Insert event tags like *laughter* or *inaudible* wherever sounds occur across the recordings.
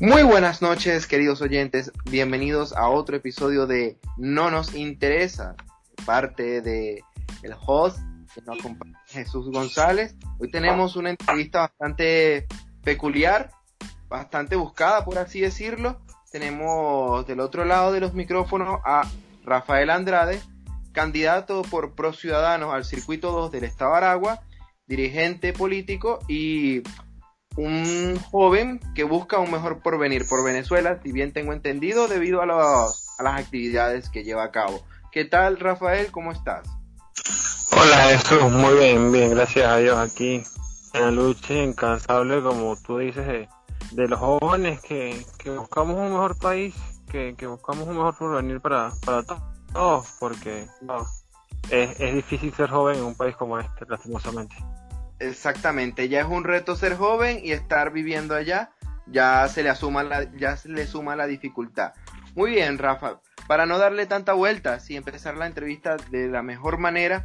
Muy buenas noches, queridos oyentes. Bienvenidos a otro episodio de No nos interesa, parte de el host que nos acompaña Jesús González. Hoy tenemos una entrevista bastante peculiar, bastante buscada, por así decirlo. Tenemos del otro lado de los micrófonos a Rafael Andrade, candidato por Pro Ciudadanos al Circuito 2 del Estado de Aragua, dirigente político y un joven que busca un mejor porvenir por Venezuela, si bien tengo entendido, debido a, a las actividades que lleva a cabo. ¿Qué tal, Rafael? ¿Cómo estás? Hola, Jesús. Muy bien, bien, gracias a Dios aquí en la lucha incansable, como tú dices, de, los jóvenes que, buscamos un mejor país, que, buscamos un mejor porvenir para, todos, porque es difícil ser joven en un país como este, lastimosamente. Exactamente, ya es un reto ser joven y estar viviendo allá, ya se le asuma la, ya se le suma la dificultad. Muy bien, Rafa, para no darle tanta vuelta y empezar la entrevista de la mejor manera,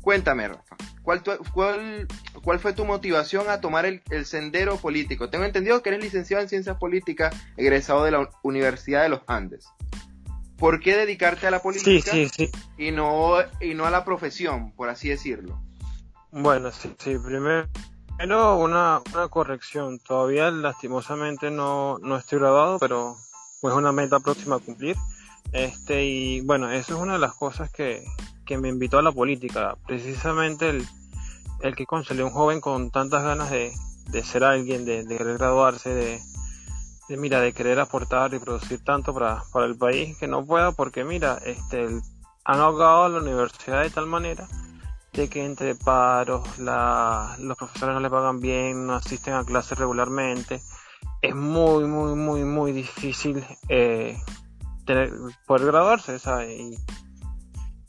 cuéntame, Rafa, ¿cuál, cuál, cuál fue tu motivación a tomar el, sendero político? Tengo entendido que eres licenciado en Ciencias Políticas, egresado de la Universidad de los Andes. ¿Por qué dedicarte a la política Y, no, y no a la profesión, por así decirlo? Bueno, sí, sí, primero una, una corrección. Todavía lastimosamente no, no estoy graduado, pero es una meta próxima a cumplir. Este, y bueno, eso es una de las cosas que, que me invitó a la política. Precisamente el, el que concedió un joven con tantas ganas de, de ser alguien, de, de querer graduarse, de, de, mira, de querer aportar y producir tanto para, para el país que no pueda, porque mira, este, han ahogado a la universidad de tal manera que entre paros, los profesores no le pagan bien, no asisten a clases regularmente, es muy, muy, muy, muy difícil eh, tener, poder graduarse, ¿sabes? Y,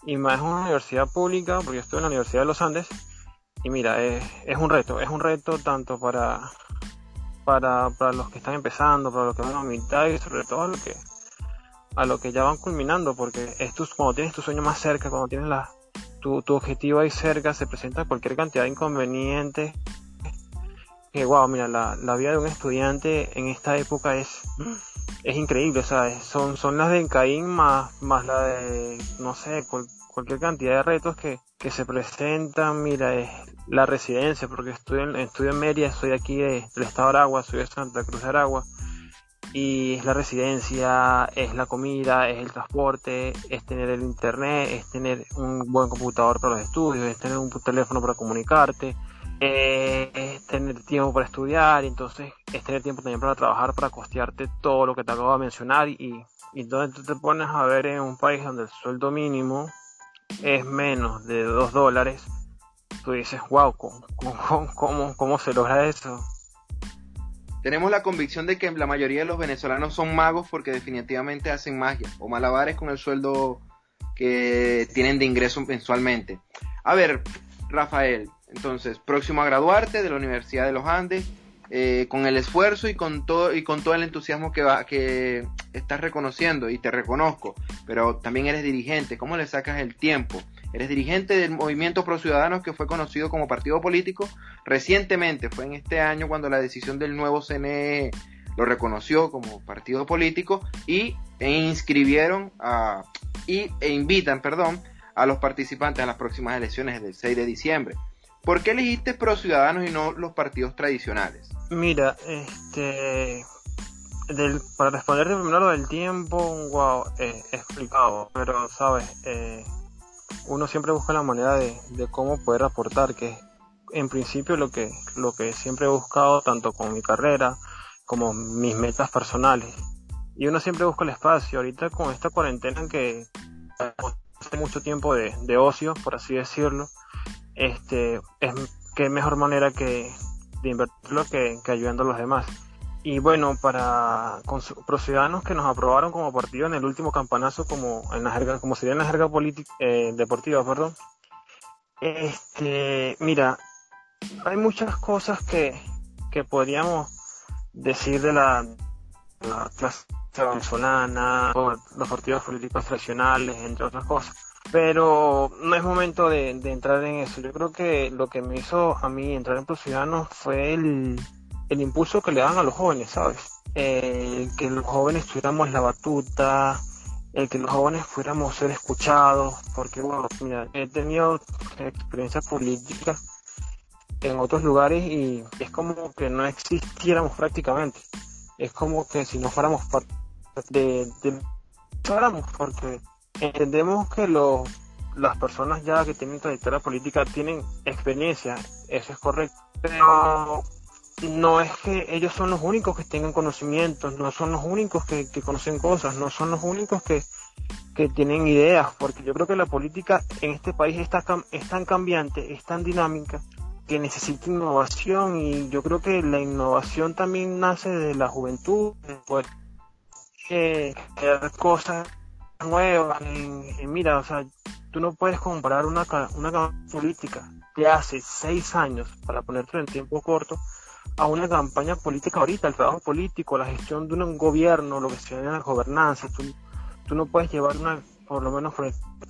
y más es una universidad pública, porque yo estoy en la Universidad de los Andes, y mira, es, un reto, es un reto tanto para, para, para los que están empezando, para los que van a mitad y sobre todo a lo que a lo que ya van culminando, porque es cuando tienes tu sueño más cerca, cuando tienes la, tu, tu objetivo ahí cerca, se presenta cualquier cantidad de inconvenientes. Que wow, mira, la, la vida de un estudiante en esta época es, es increíble, ¿sabes? Son, son las de Caín más, más la de, no sé, cualquier cantidad de retos que, que se presentan. Mira, es la residencia, porque estudio en, estudio en Mérida, soy aquí de, del estado de Aragua, soy de Santa Cruz de Aragua y es la residencia, es la comida, es el transporte, es tener el internet, es tener un buen computador para los estudios, es tener un teléfono para comunicarte, eh, es tener tiempo para estudiar, entonces es tener tiempo también para trabajar, para costearte todo lo que te acabo de mencionar y, y entonces tú te pones a ver en un país donde el sueldo mínimo es menos de 2 dólares, tú dices, wow, cómo, cómo se logra eso? Tenemos la convicción de que la mayoría de los venezolanos son magos porque definitivamente hacen magia o malabares con el sueldo que tienen de ingreso mensualmente. A ver, Rafael, entonces, próximo a graduarte de la Universidad de los Andes, eh, con el esfuerzo y con todo y con todo el entusiasmo que va, que estás reconociendo y te reconozco, pero también eres dirigente, ¿cómo le sacas el tiempo? Eres dirigente del Movimiento Pro Ciudadanos que fue conocido como partido político. Recientemente, fue en este año cuando la decisión del nuevo CNE lo reconoció como partido político y e inscribieron a, y, e invitan, perdón, a los participantes a las próximas elecciones del 6 de diciembre. ¿Por qué elegiste Pro Ciudadanos y no los partidos tradicionales? Mira, este, para responderte primero del tiempo, wow, eh, explicado, pero sabes, eh, uno siempre busca la manera de, cómo poder aportar, que es en principio lo que, lo que siempre he buscado tanto con mi carrera como mis metas personales. Y uno siempre busca el espacio. Ahorita con esta cuarentena que hace mucho tiempo de, de ocio, por así decirlo, este, es que mejor manera que, de invertirlo que, que ayudando a los demás. Y bueno, para ciudadanos que nos aprobaron como partido en el último campanazo, como en la jerga, como sería en la jerga política, eh, deportiva, perdón. Este, mira, hay muchas cosas que, que podríamos decir de la, la clase venezolana, o los partidos políticos tradicionales, entre otras cosas. Pero no es momento de, entrar en eso. Yo creo que lo que me hizo a mí entrar en Pro Ciudadanos fue el, el impulso que le dan a los jóvenes, ¿sabes? El que los jóvenes tuviéramos la batuta, el que los jóvenes fuéramos ser escuchados, porque bueno, mira, he tenido experiencia política en otros lugares y es como que no existiéramos prácticamente. Es como que si no fuéramos parte de, de porque entendemos que los, las personas ya que tienen trayectoria política tienen experiencia, eso es correcto, pero no es que ellos son los únicos que tengan conocimientos, no son los únicos que, conocen cosas, no son los únicos que, tienen ideas, porque yo creo que la política en este país está, es tan cambiante, es tan dinámica, que necesita innovación y yo creo que la innovación también nace de la juventud, poder eh, crear cosas nuevas. mira, o sea, tú no puedes comparar una, una política de hace seis años, para ponerte en tiempo corto, a una campaña política ahorita, el trabajo político, la gestión de un gobierno, lo que se llama la gobernanza. Tú, tú no puedes llevar una, por lo menos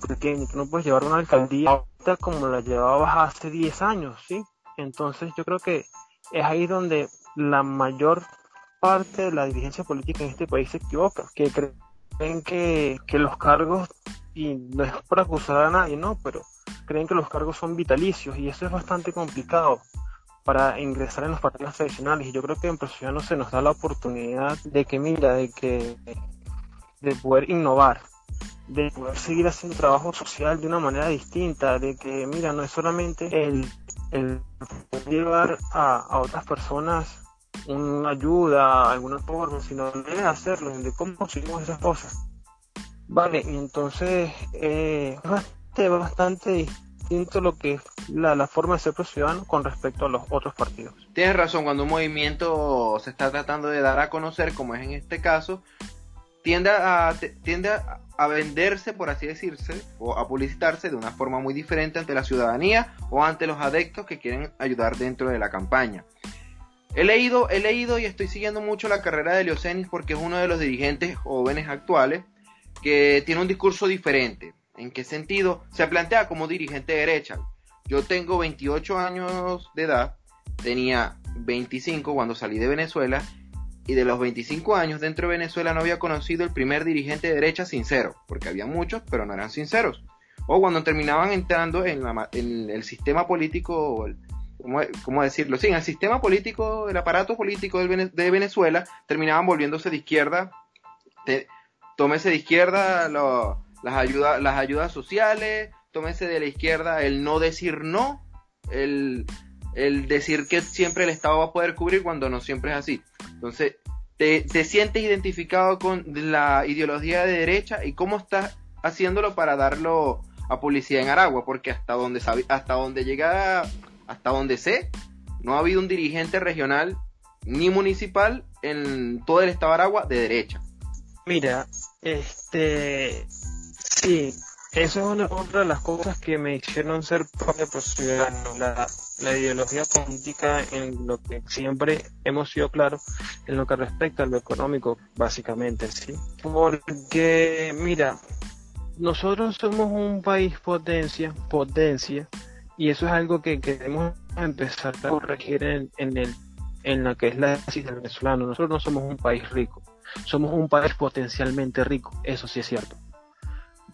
pequeño, tú no puedes llevar una alcaldía ahorita como la llevabas hace 10 años, ¿sí? Entonces yo creo que es ahí donde la mayor parte de la dirigencia política en este país se equivoca, que creen que, que los cargos, y no es por acusar a nadie, no, pero creen que los cargos son vitalicios y eso es bastante complicado para ingresar en los partidos tradicionales y yo creo que en no se nos da la oportunidad de que mira de que de poder innovar de poder seguir haciendo trabajo social de una manera distinta de que mira no es solamente el, el llevar a, a otras personas una ayuda, alguna forma, sino de hacerlo, de cómo conseguimos esas cosas. Vale, y entonces eh, bastante, bastante lo que es la, forma de ser ciudadano con respecto a los otros partidos. Tienes razón, cuando un movimiento se está tratando de dar a conocer, como es en este caso, tiende a, tiende a, venderse, por así decirse, o a publicitarse de una forma muy diferente ante la ciudadanía o ante los adeptos que quieren ayudar dentro de la campaña. He leído, he leído y estoy siguiendo mucho la carrera de Leocenis porque es uno de los dirigentes jóvenes actuales que tiene un discurso diferente. ¿En qué sentido? Se plantea como dirigente derecha. Yo tengo 28 años de edad, tenía 25 cuando salí de Venezuela y de los 25 años dentro de Venezuela no había conocido el primer dirigente de derecha sincero, porque había muchos, pero no eran sinceros. O cuando terminaban entrando en, el sistema político, ¿cómo, decirlo? Sí, en el sistema político, el aparato político de Venezuela, terminaban volviéndose de izquierda. tómese de izquierda lo, las, ayudas las ayudas sociales, tómese de la izquierda el no decir no, el, decir que siempre el Estado va a poder cubrir cuando no siempre es así. Entonces, te, sientes identificado con la ideología de derecha y cómo estás haciéndolo para darlo a policía en Aragua, porque hasta donde hasta donde llega, hasta donde sé, no ha habido un dirigente regional ni municipal en todo el estado de Aragua de derecha. Mira, este Sí, eso es una, otra de las cosas que me hicieron ser propio ciudadano, la, la ideología política en lo que siempre hemos sido claros en lo que respecta a lo económico, básicamente, ¿sí? Porque, mira, nosotros somos un país potencia, potencia, y eso es algo que queremos empezar a corregir en, en, el, en la que es la crisis del venezolano. Nosotros no somos un país rico, somos un país potencialmente rico, eso sí es cierto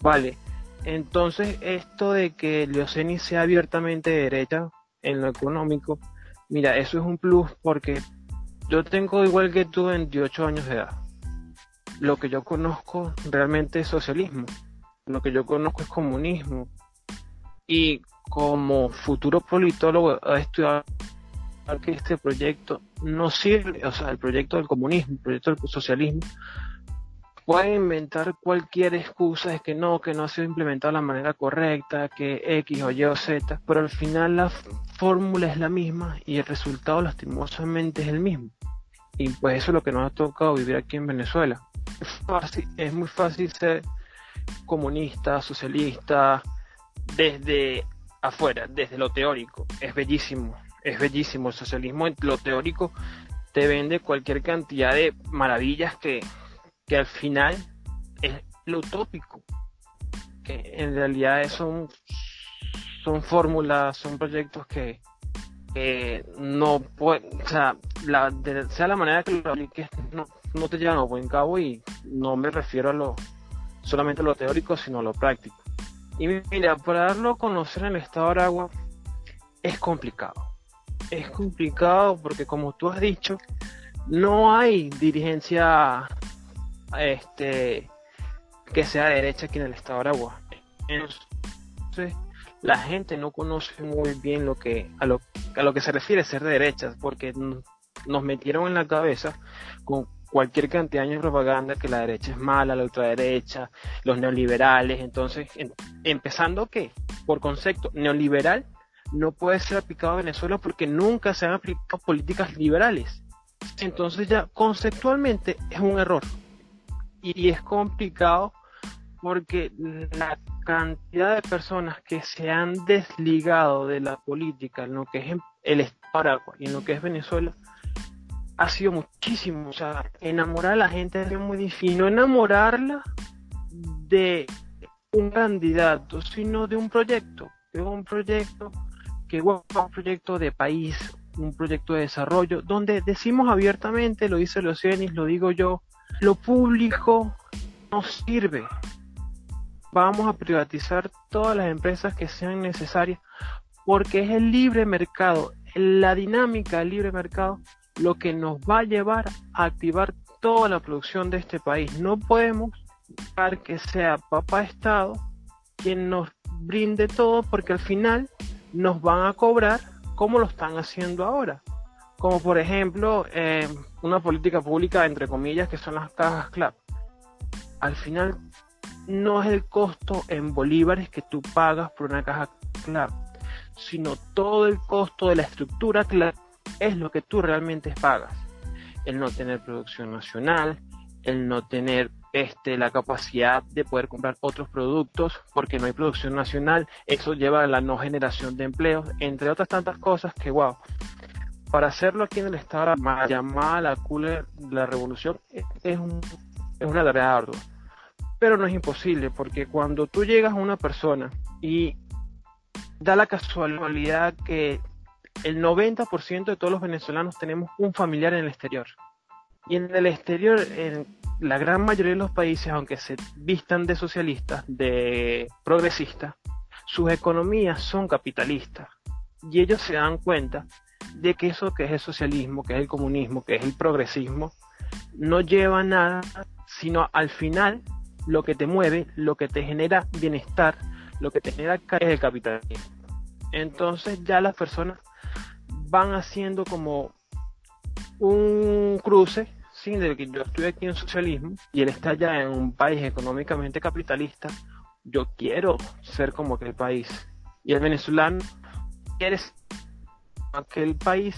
Vale, entonces esto de que Leoceni sea abiertamente derecha en lo económico, mira, eso es un plus porque yo tengo igual que tú 28 años de edad. Lo que yo conozco realmente es socialismo, lo que yo conozco es comunismo. Y como futuro politólogo he estudiado que este proyecto no sirve, o sea, el proyecto del comunismo, el proyecto del socialismo, pueden inventar cualquier excusa de que no, que no ha sido implementado de la manera correcta, que X o Y o Z, pero al final la fórmula es la misma y el resultado lastimosamente es el mismo. Y pues eso es lo que nos ha tocado vivir aquí en Venezuela. Es, fácil, es muy fácil ser comunista, socialista, desde afuera, desde lo teórico. Es bellísimo, es bellísimo. El socialismo en lo teórico te vende cualquier cantidad de maravillas que, que al final es lo utópico. Que en realidad son, son fórmulas, son proyectos que, que no pueden, o sea, la, sea la manera que lo apliques, no, no te llevan a buen cabo y no me refiero a lo solamente a lo teórico, sino a lo práctico. Y mira, para darlo a conocer en el estado de Aragua es complicado. Es complicado porque como tú has dicho, no hay dirigencia este que sea derecha aquí en el estado de Aragua. Entonces, la gente no conoce muy bien lo que a lo, a lo que se refiere ser de derechas, porque nos metieron en la cabeza con cualquier cantidad de años propaganda que la derecha es mala, la ultraderecha, los neoliberales. Entonces, empezando que, por concepto, neoliberal no puede ser aplicado a Venezuela porque nunca se han aplicado políticas liberales. Entonces ya conceptualmente es un error. Y es complicado porque la cantidad de personas que se han desligado de la política en lo que es el Estado y en lo que es Venezuela ha sido muchísimo. O sea, enamorar a la gente es muy difícil. No enamorarla de un candidato, sino de un proyecto. De un proyecto que es un proyecto de país, un proyecto de desarrollo, donde decimos abiertamente, lo dice Leocenis, lo digo yo, lo público no sirve. Vamos a privatizar todas las empresas que sean necesarias porque es el libre mercado, la dinámica del libre mercado lo que nos va a llevar a activar toda la producción de este país. No podemos dejar que sea Papá Estado quien nos brinde todo porque al final nos van a cobrar como lo están haciendo ahora. Como por ejemplo eh, una política pública entre comillas que son las cajas CLAP. Al final no es el costo en bolívares que tú pagas por una caja CLAP, sino todo el costo de la estructura CLAP es lo que tú realmente pagas. El no tener producción nacional, el no tener este, la capacidad de poder comprar otros productos porque no hay producción nacional, eso lleva a la no generación de empleos, entre otras tantas cosas que, wow, para hacerlo aquí en el estado llamada la cooler la revolución es, es una tarea ardua. Pero no es imposible, porque cuando tú llegas a una persona y da la casualidad que el 90% de todos los venezolanos tenemos un familiar en el exterior. Y en el exterior, en la gran mayoría de los países, aunque se vistan de socialistas, de progresistas, sus economías son capitalistas. Y ellos se dan cuenta de que eso que es el socialismo, que es el comunismo, que es el progresismo, no lleva nada, sino al final lo que te mueve, lo que te genera bienestar, lo que te genera es el capitalismo. Entonces ya las personas van haciendo como un cruce, sin de que yo estoy aquí en socialismo y él está ya en un país económicamente capitalista, yo quiero ser como aquel país. Y el venezolano quiere aquel país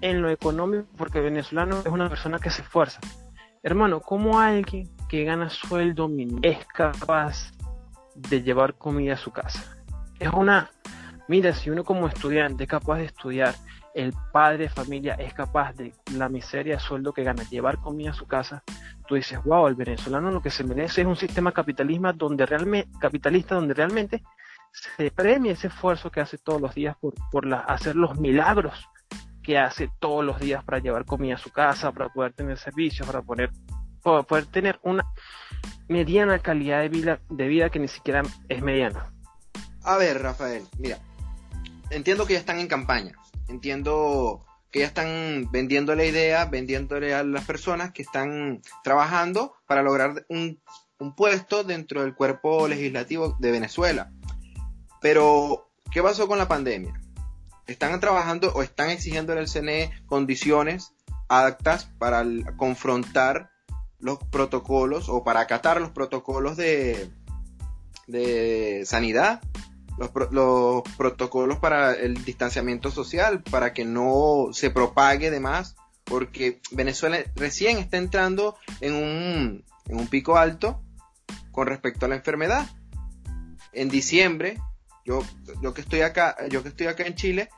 en lo económico, porque venezolano es una persona que se esfuerza. Hermano, ¿cómo alguien que gana sueldo es capaz de llevar comida a su casa? Es una, mira, si uno como estudiante es capaz de estudiar el padre de familia es capaz de la miseria de sueldo que gana llevar comida a su casa, tú dices, wow, el venezolano lo que se merece es un sistema capitalista donde realmente, capitalista donde realmente se premia ese esfuerzo que hace todos los días por, por hacer los milagros que hace todos los días para llevar comida a su casa, para poder tener servicios, para poder, para poder tener una mediana calidad de vida, de vida que ni siquiera es mediana. A ver, Rafael, mira, entiendo que ya están en campaña, entiendo que ya están vendiendo la idea, vendiéndole a las personas que están trabajando para lograr un, puesto dentro del cuerpo legislativo de Venezuela. Pero, ¿qué pasó con la pandemia? Están trabajando o están exigiendo al CNE condiciones aptas para confrontar los protocolos o para acatar los protocolos de, de sanidad, los, los, protocolos para el distanciamiento social, para que no se propague de más, porque Venezuela recién está entrando en un, en un pico alto con respecto a la enfermedad. En diciembre, yo, yo que estoy acá, yo que estoy acá en Chile,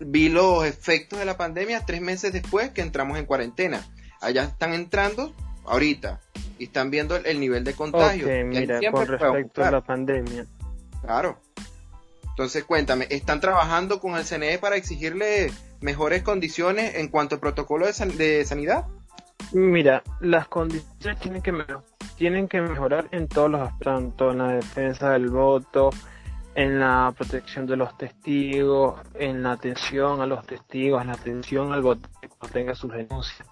vi los efectos de la pandemia tres meses después que entramos en cuarentena. Allá están entrando ahorita y están viendo el, nivel de contagio. mira, con respecto a la pandemia. Claro. Entonces, cuéntame, ¿están trabajando con el CNE para exigirle mejores condiciones en cuanto al protocolo de, de sanidad? Mira, las condiciones tienen que, tienen que mejorar en todos los aspectos, tanto en la defensa del voto, en la protección de los testigos, en la atención a los testigos, en la atención al voto que tenga sus denuncias.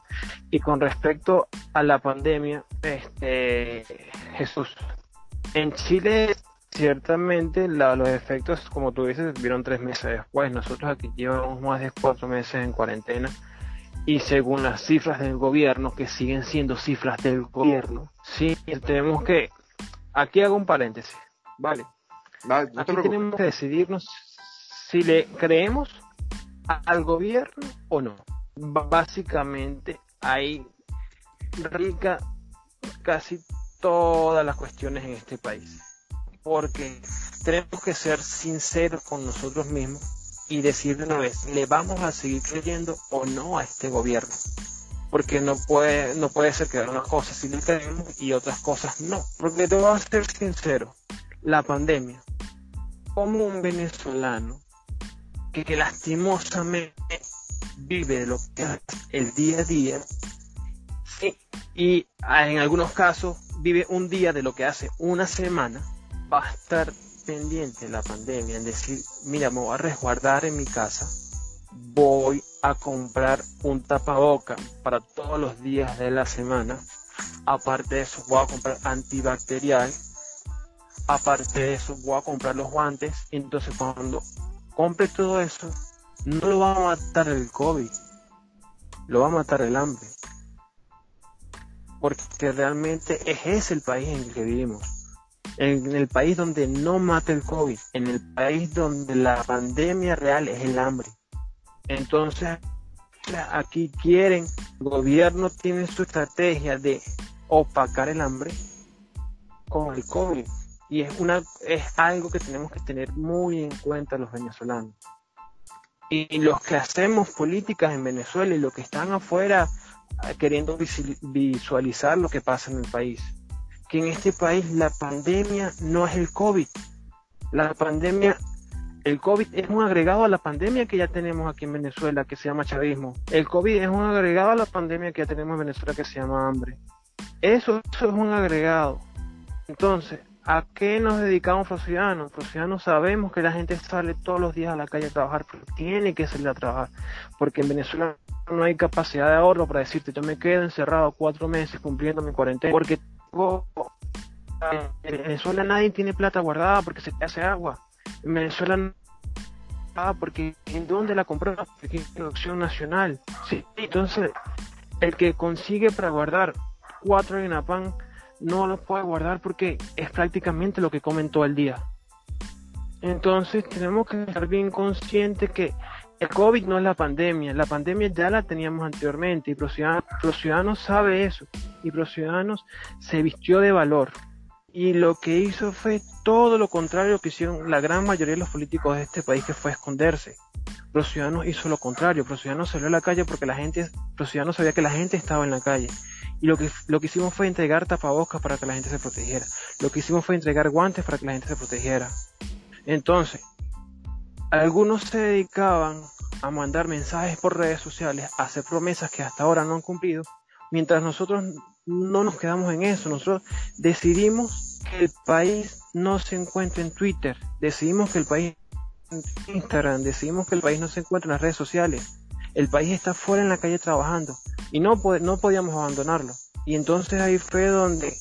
Y con respecto a la pandemia, este, Jesús, en Chile ciertamente los efectos, como tú dices, vieron tres meses después. Nosotros aquí llevamos más de cuatro meses en cuarentena y según las cifras del gobierno, que siguen siendo cifras del gobierno, sí, tenemos que, aquí hago un paréntesis, ¿vale? Aquí tenemos que decidirnos si le creemos al gobierno o no. Básicamente ahí rica casi todas las cuestiones en este país. Porque tenemos que ser sinceros con nosotros mismos y decir de una vez, ¿le vamos a seguir creyendo o no a este gobierno? Porque no puede, no puede ser que unas cosas sí le creemos y otras cosas no. Porque te voy a ser sincero, la pandemia, como un venezolano que, lastimosamente vive lo que hace el día a día, y en algunos casos vive un día de lo que hace una semana, va a estar pendiente la pandemia en decir, mira, me voy a resguardar en mi casa, voy a comprar un tapaboca para todos los días de la semana, aparte de eso voy a comprar antibacterial, aparte de eso voy a comprar los guantes, entonces cuando compre todo eso, no lo va a matar el COVID, lo va a matar el hambre. Porque realmente es ese el país en el que vivimos. En el país donde no mata el COVID, en el país donde la pandemia real es el hambre. Entonces, aquí quieren, el gobierno tiene su estrategia de opacar el hambre con el COVID. Y es, una, es algo que tenemos que tener muy en cuenta los venezolanos y los que hacemos políticas en Venezuela y los que están afuera eh, queriendo visualizar lo que pasa en el país. Que en este país la pandemia no es el COVID. La pandemia, el COVID es un agregado a la pandemia que ya tenemos aquí en Venezuela que se llama chavismo. El COVID es un agregado a la pandemia que ya tenemos en Venezuela que se llama hambre. Eso, eso es un agregado. Entonces, ¿A qué nos dedicamos? Los ciudadanos sabemos que la gente sale todos los días a la calle a trabajar, pero tiene que salir a trabajar, porque en Venezuela no hay capacidad de ahorro para decirte, yo me quedo encerrado cuatro meses cumpliendo mi cuarentena, porque en Venezuela nadie tiene plata guardada porque se te hace agua. En Venezuela no porque en dónde la compramos porque es producción nacional. Sí, entonces el que consigue para guardar cuatro pan no lo puede guardar porque es prácticamente lo que comen todo el día. Entonces tenemos que estar bien conscientes que el COVID no es la pandemia, la pandemia ya la teníamos anteriormente y los ciudadanos, saben eso. Y los ciudadanos se vistió de valor. Y lo que hizo fue todo lo contrario que hicieron la gran mayoría de los políticos de este país que fue esconderse. Los ciudadanos hizo lo contrario, los ciudadanos salió a la calle porque la gente, los ciudadanos sabía que la gente estaba en la calle y lo que, lo que hicimos fue entregar tapabocas para que la gente se protegiera. Lo que hicimos fue entregar guantes para que la gente se protegiera. Entonces, algunos se dedicaban a mandar mensajes por redes sociales, a hacer promesas que hasta ahora no han cumplido, mientras nosotros no nos quedamos en eso. Nosotros decidimos que el país no se encuentre en Twitter, decidimos que el país en Instagram, decidimos que el país no se encuentre en las redes sociales. El país está fuera en la calle trabajando y no, no podíamos abandonarlo. Y entonces ahí fue donde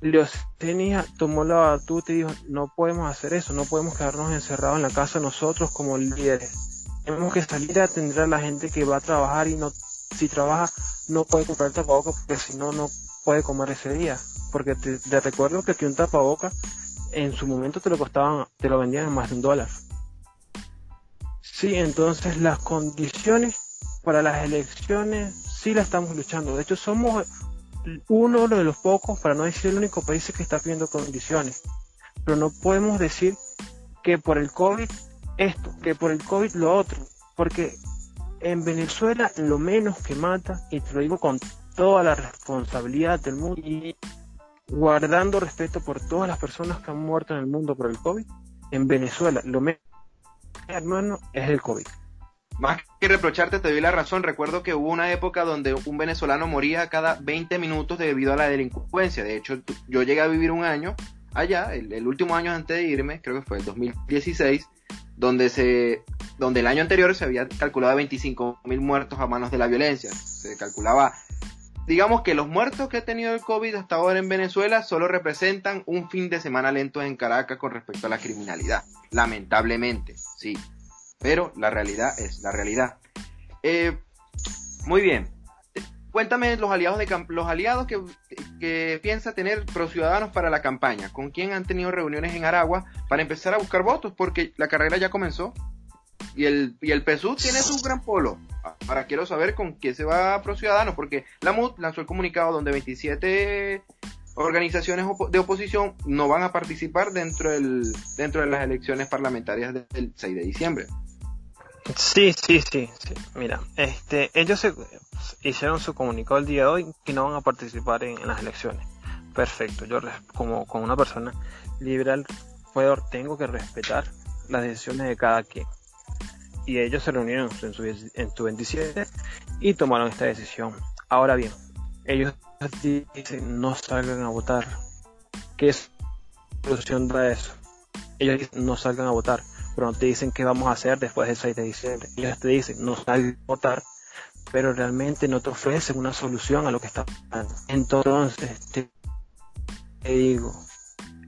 Leostenía tomó la batuta y dijo, no podemos hacer eso, no podemos quedarnos encerrados en la casa nosotros como líderes. Tenemos que salir a atender a la gente que va a trabajar y no, si trabaja, no puede comprar tapabocas porque si no, no puede comer ese día. Porque te, recuerdo que aquí un tapaboca en su momento te lo costaban, te lo vendían en más de un dólar. Sí, entonces las condiciones para las elecciones sí la estamos luchando. De hecho, somos uno de los pocos, para no decir el único país que está pidiendo condiciones. Pero no podemos decir que por el COVID esto, que por el COVID lo otro. Porque en Venezuela lo menos que mata, y te lo digo con toda la responsabilidad del mundo y guardando respeto por todas las personas que han muerto en el mundo por el COVID, en Venezuela lo menos hermano es el COVID. Más que reprocharte, te doy la razón. Recuerdo que hubo una época donde un venezolano moría cada 20 minutos debido a la delincuencia. De hecho, yo llegué a vivir un año allá, el, último año antes de irme, creo que fue el 2016, donde, se, donde el año anterior se había calculado 25 mil muertos a manos de la violencia. Se calculaba, digamos que los muertos que ha tenido el COVID hasta ahora en Venezuela solo representan un fin de semana lento en Caracas con respecto a la criminalidad. Lamentablemente, sí pero la realidad es la realidad. Eh, muy bien. Cuéntame los aliados de los aliados que, piensa tener Pro Ciudadanos para la campaña. ¿Con quién han tenido reuniones en Aragua para empezar a buscar votos? Porque la carrera ya comenzó. Y el, y el PSUV tiene su gran polo. Ahora quiero saber con quién se va Pro Ciudadanos, porque la MUD lanzó el comunicado donde 27 organizaciones de oposición no van a participar dentro, del, dentro de las elecciones parlamentarias del 6 de diciembre. Sí, sí, sí, sí. Mira, este, ellos se, hicieron su comunicado el día de hoy que no van a participar en, las elecciones. Perfecto. Yo como, como una persona liberal puedo, tengo que respetar las decisiones de cada quien. Y ellos se reunieron en su, en su 27 y tomaron esta decisión. Ahora bien, ellos dicen no salgan a votar. ¿Qué solución da eso? Ellos dicen no salgan a votar pero no te dicen qué vamos a hacer después del 6 de diciembre. Ellos te dicen, no salgan a votar, pero realmente no te ofrecen una solución a lo que está pasando. Entonces, te, digo,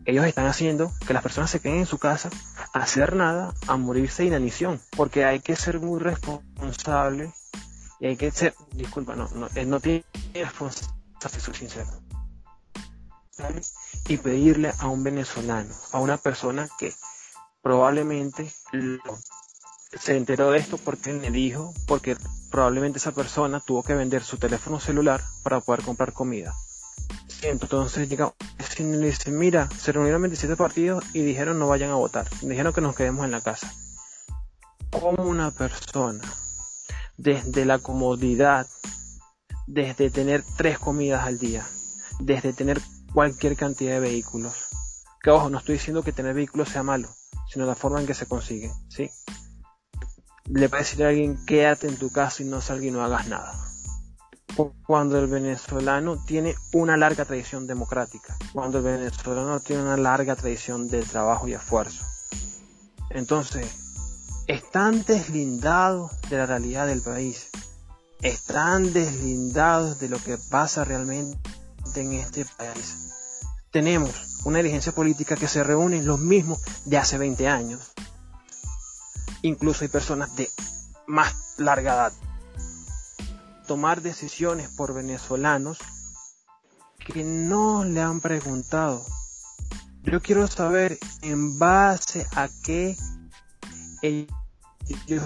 ellos están haciendo que las personas se queden en su casa a hacer nada, a morirse de inanición, porque hay que ser muy responsable y hay que ser, disculpa, no, no, no tiene responsabilidad, soy sincero. Y pedirle a un venezolano, a una persona que probablemente se enteró de esto porque me dijo, porque probablemente esa persona tuvo que vender su teléfono celular para poder comprar comida. Entonces llega y le dice, mira, se reunieron 27 partidos y dijeron no vayan a votar, dijeron que nos quedemos en la casa. Como una persona, desde la comodidad, desde tener tres comidas al día, desde tener cualquier cantidad de vehículos, que ojo, no estoy diciendo que tener vehículos sea malo, sino la forma en que se consigue, ¿sí? Le puede decir a alguien, quédate en tu casa y no salgas y no hagas nada. Cuando el venezolano tiene una larga tradición democrática, cuando el venezolano tiene una larga tradición de trabajo y esfuerzo. Entonces, están deslindados de la realidad del país, están deslindados de lo que pasa realmente en este país. Tenemos una dirigencia política que se reúne los mismos de hace 20 años. Incluso hay personas de más larga edad. Tomar decisiones por venezolanos que no le han preguntado. Yo quiero saber en base a qué ellos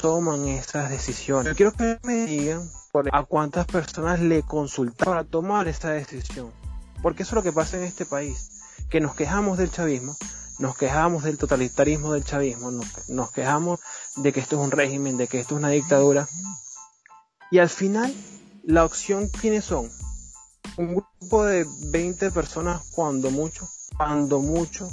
toman esas decisiones. Yo quiero que me digan a cuántas personas le consultaron para tomar esa decisión. Porque eso es lo que pasa en este país, que nos quejamos del chavismo, nos quejamos del totalitarismo del chavismo, nos, quejamos de que esto es un régimen, de que esto es una dictadura. Y al final, la opción, ¿quiénes son? Un grupo de 20 personas, cuando mucho, cuando mucho,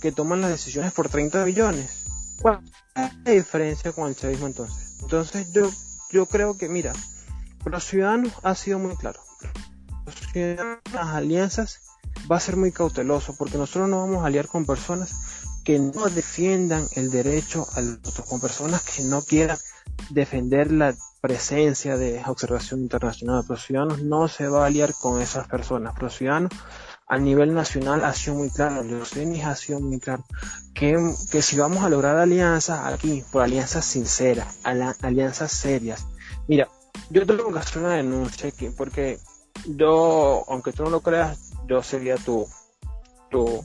que toman las decisiones por 30 billones. ¿Cuál es la diferencia con el chavismo entonces? Entonces yo, yo creo que, mira, los ciudadanos ha sido muy claro las alianzas va a ser muy cauteloso porque nosotros no vamos a aliar con personas que no defiendan el derecho al voto, con personas que no quieran defender la presencia de observación internacional. Los ciudadanos no se va a aliar con esas personas. Los ciudadanos a nivel nacional ha sido muy claro, los CENIS ha sido muy claro, que, que si vamos a lograr alianzas aquí, por alianzas sinceras, alianzas serias. Mira, yo tengo que hacer una denuncia aquí porque yo, aunque tú no lo creas, yo seguía tu, tu,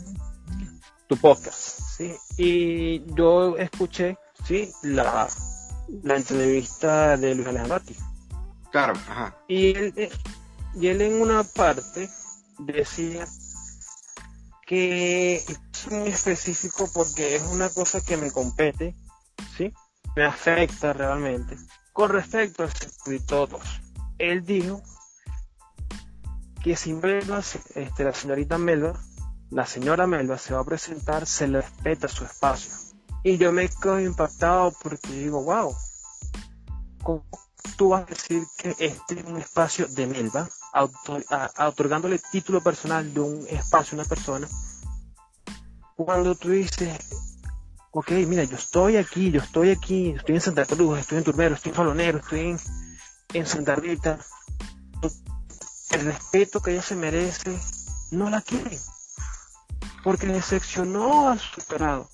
tu podcast, ¿sí? Y yo escuché, ¿sí? La, la entrevista de Luis Alejandro Claro, ajá. Y él, eh, y él en una parte decía que es muy específico porque es una cosa que me compete, ¿sí? Me afecta realmente. Con respecto al circuito 2, él dijo que si Melba, este, la señorita Melba, la señora Melba se va a presentar, se le respeta su espacio. Y yo me quedo impactado porque digo, wow, ¿cómo tú vas a decir que este es un espacio de Melba, otorgándole título personal de un espacio a una persona? Cuando tú dices, ok, mira, yo estoy aquí, yo estoy aquí, estoy en Santa Cruz, estoy en Turbero, estoy en Falonero, estoy en, en Santa Rita, el respeto que ella se merece, no la quieren. Porque decepcionó a su superado.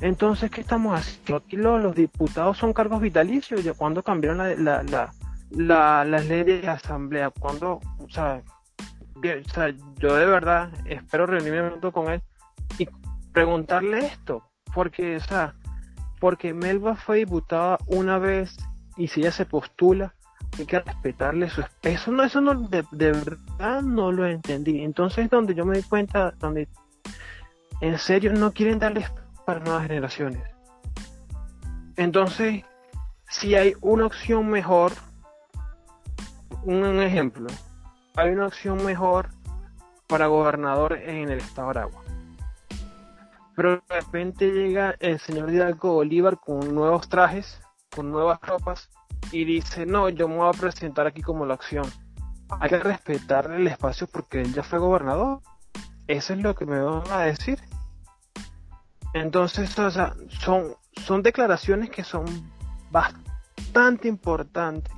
Entonces, ¿qué estamos haciendo? Aquí los, diputados son cargos vitalicios. ¿Ya cuando cambiaron la, la, la, las leyes de asamblea? cuando o sea, yo de verdad espero reunirme con él y preguntarle esto. Porque, o sea, porque Melba fue diputada una vez y si ella se postula, hay que respetarle su eso no eso no de, verdad no lo entendí entonces donde yo me di cuenta donde en serio no quieren darles para nuevas generaciones entonces si hay una opción mejor un ejemplo hay una opción mejor para gobernador en el estado de Aragua pero de repente llega el señor Hidalgo Bolívar con nuevos trajes con nuevas ropas y dice, no, yo me voy a presentar aquí como la opción. Hay que respetar el espacio porque él ya fue gobernador. Eso es lo que me van a decir. Entonces, o sea, son, son declaraciones que son bastante importantes,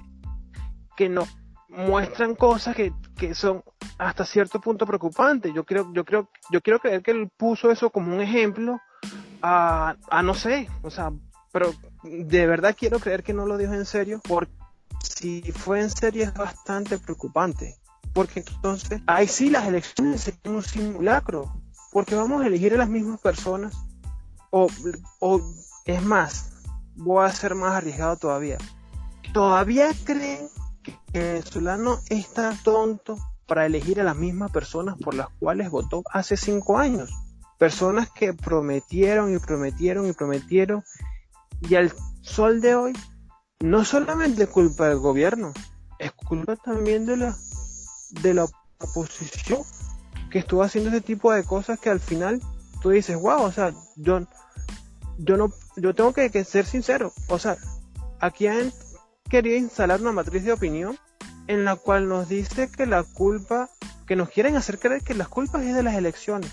que nos muestran cosas que, que son hasta cierto punto preocupantes. Yo creo, yo creo, yo quiero creer que él puso eso como un ejemplo a, a no sé, o sea, pero de verdad quiero creer que no lo dijo en serio, porque si fue en serio es bastante preocupante. Porque entonces, ahí sí las elecciones serían un simulacro, porque vamos a elegir a las mismas personas, o, o es más, voy a ser más arriesgado todavía. ¿Todavía creen que el venezolano está tonto para elegir a las mismas personas por las cuales votó hace cinco años? Personas que prometieron y prometieron y prometieron y al sol de hoy, no solamente es culpa del gobierno, es culpa también de la, de la oposición que estuvo haciendo ese tipo de cosas que al final tú dices, wow, o sea, yo, yo no, yo tengo que, ser sincero, o sea, aquí han querido instalar una matriz de opinión en la cual nos dice que la culpa, que nos quieren hacer creer que las culpas es de las elecciones,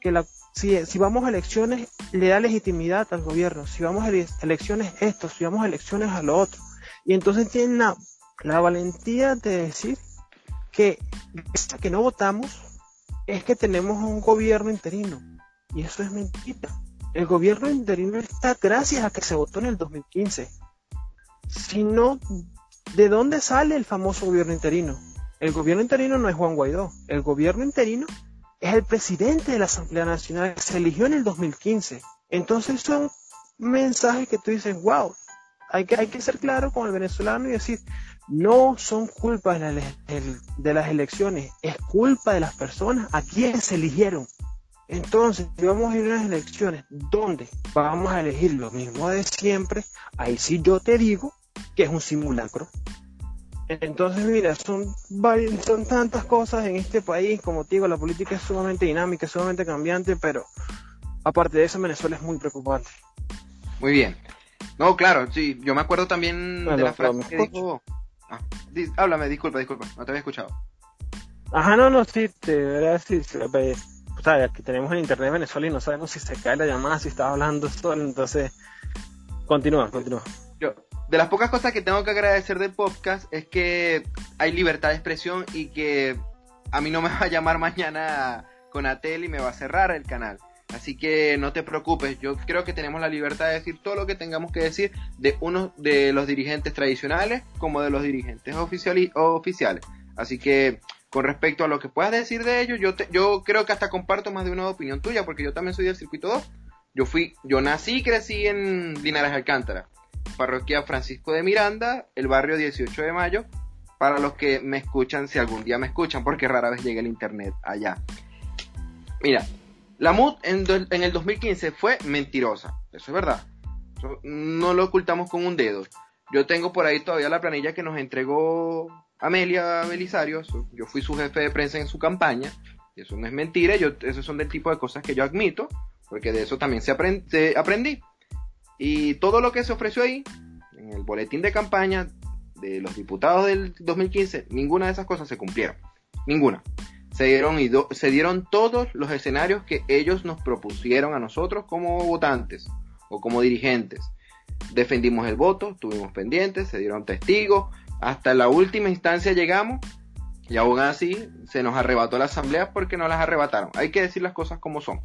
que la si, vamos a elecciones, le da legitimidad al gobierno. Si vamos a elecciones esto, si vamos a elecciones a lo otro. Y entonces tienen la, la valentía de decir que que no votamos es que tenemos un gobierno interino. Y eso es mentira. El gobierno interino está gracias a que se votó en el 2015. Si no, ¿de dónde sale el famoso gobierno interino? El gobierno interino no es Juan Guaidó. El gobierno interino es el presidente de la Asamblea Nacional, se eligió en el 2015. Entonces son mensajes que tú dices, wow, hay que, hay que ser claro con el venezolano y decir, no son culpas de, las elecciones, es culpa de las personas a quienes se eligieron. Entonces, si vamos a ir a las elecciones donde vamos a elegir lo mismo de siempre, ahí sí yo te digo que es un simulacro. Entonces, mira, son, son tantas cosas en este país, como te digo, la política es sumamente dinámica, es sumamente cambiante, pero aparte de eso, Venezuela es muy preocupante. Muy bien. No, claro, sí, yo me acuerdo también de la frase que dijo... Ah, háblame, disculpa, disculpa, no te había escuchado. Ajá, no, no, sí, te verás, aquí tenemos el internet de Venezuela y no sabemos si se cae la llamada, si está hablando solo, entonces, continúa, continúa. Yo, de las pocas cosas que tengo que agradecer del podcast es que hay libertad de expresión y que a mí no me va a llamar mañana con Atel y me va a cerrar el canal. Así que no te preocupes, yo creo que tenemos la libertad de decir todo lo que tengamos que decir de uno de los dirigentes tradicionales como de los dirigentes oficiales. Así que con respecto a lo que puedas decir de ellos, yo, yo creo que hasta comparto más de una opinión tuya, porque yo también soy del circuito 2. Yo fui, yo nací y crecí en Linares Alcántara, parroquia Francisco de Miranda, el barrio 18 de mayo, para los que me escuchan, si algún día me escuchan, porque rara vez llega el internet allá. Mira, la MUD en el 2015 fue mentirosa, eso es verdad. no lo ocultamos con un dedo. Yo tengo por ahí todavía la planilla que nos entregó Amelia Belisario, yo fui su jefe de prensa en su campaña, y eso no es mentira, yo, esos son del tipo de cosas que yo admito, porque de eso también se, aprendí. Y todo lo que se ofreció ahí, en el boletín de campaña de los diputados del 2015, ninguna de esas cosas se cumplieron. Ninguna. Se dieron, se dieron todos los escenarios que ellos nos propusieron a nosotros como votantes o como dirigentes. Defendimos el voto, estuvimos pendientes, se dieron testigos, hasta la última instancia llegamos y aún así se nos arrebató la asamblea porque no las arrebataron. Hay que decir las cosas como son.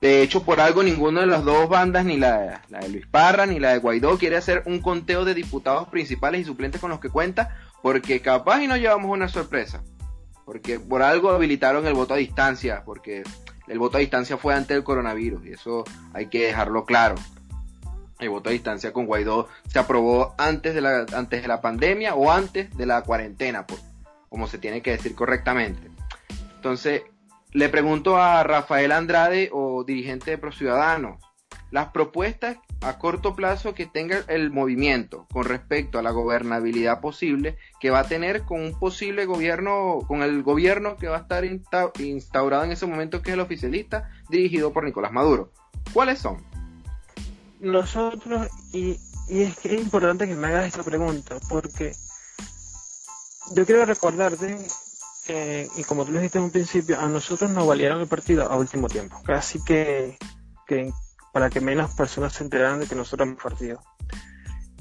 De hecho, por algo ninguna de las dos bandas, ni la, de Luis Parra ni la de Guaidó, quiere hacer un conteo de diputados principales y suplentes con los que cuenta, porque capaz y nos llevamos una sorpresa. Porque por algo habilitaron el voto a distancia, porque el voto a distancia fue antes del coronavirus, y eso hay que dejarlo claro el voto a distancia con Guaidó se aprobó antes de la, antes de la pandemia o antes de la cuarentena, por, como se tiene que decir correctamente. Entonces, le pregunto a Rafael Andrade o dirigente de ProCiudadanos, las propuestas a corto plazo que tenga el movimiento con respecto a la gobernabilidad posible que va a tener con un posible gobierno, con el gobierno que va a estar instaurado en ese momento que es el oficialista, dirigido por Nicolás Maduro. ¿Cuáles son? Nosotros, y, y es que es importante que me hagas esta pregunta, porque yo quiero recordarte y como tú lo dijiste en un principio, a nosotros nos valieron el partido a último tiempo, casi que, que para que menos personas se enteraran de que nosotros hemos partido.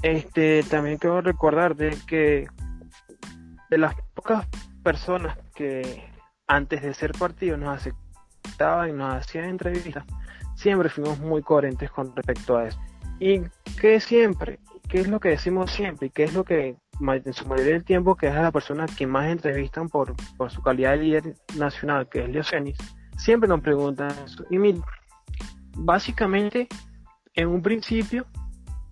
Este, también quiero recordarte que de las pocas personas que antes de ser partido nos aceptaban y nos hacían entrevistas, siempre fuimos muy coherentes con respecto a eso. Y que siempre, qué es lo que decimos siempre y qué es lo que en su mayoría del tiempo que es la persona que más entrevistan por, por su calidad de líder nacional, que es Leo Cenis, siempre nos preguntan eso. Y mira, básicamente, en un principio,